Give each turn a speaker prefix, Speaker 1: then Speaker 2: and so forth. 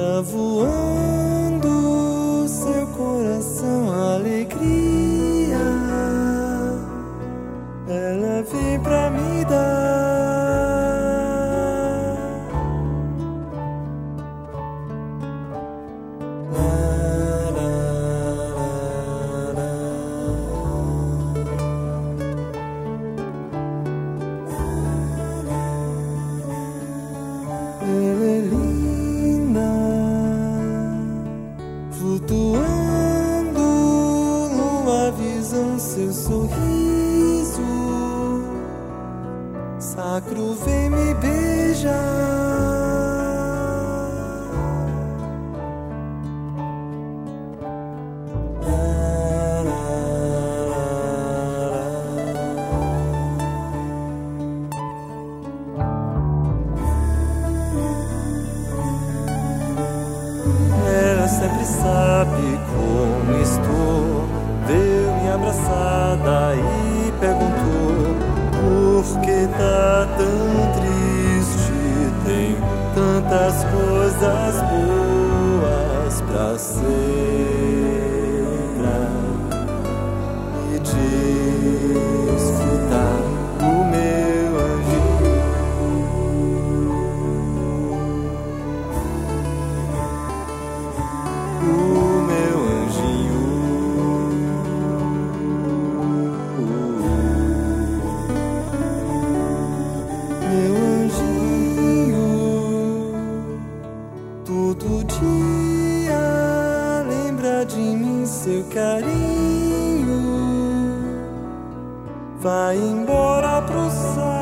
Speaker 1: tá voando. Seu sorriso sacro vem me beijar. La, la, la, la. Ela sempre sabe como estou. Abraçada e perguntou por que tá tão triste. Tem tantas coisas boas pra ser e desfrutar o meu anjinho. o todo dia lembra de mim, seu carinho. Vai embora pro céu.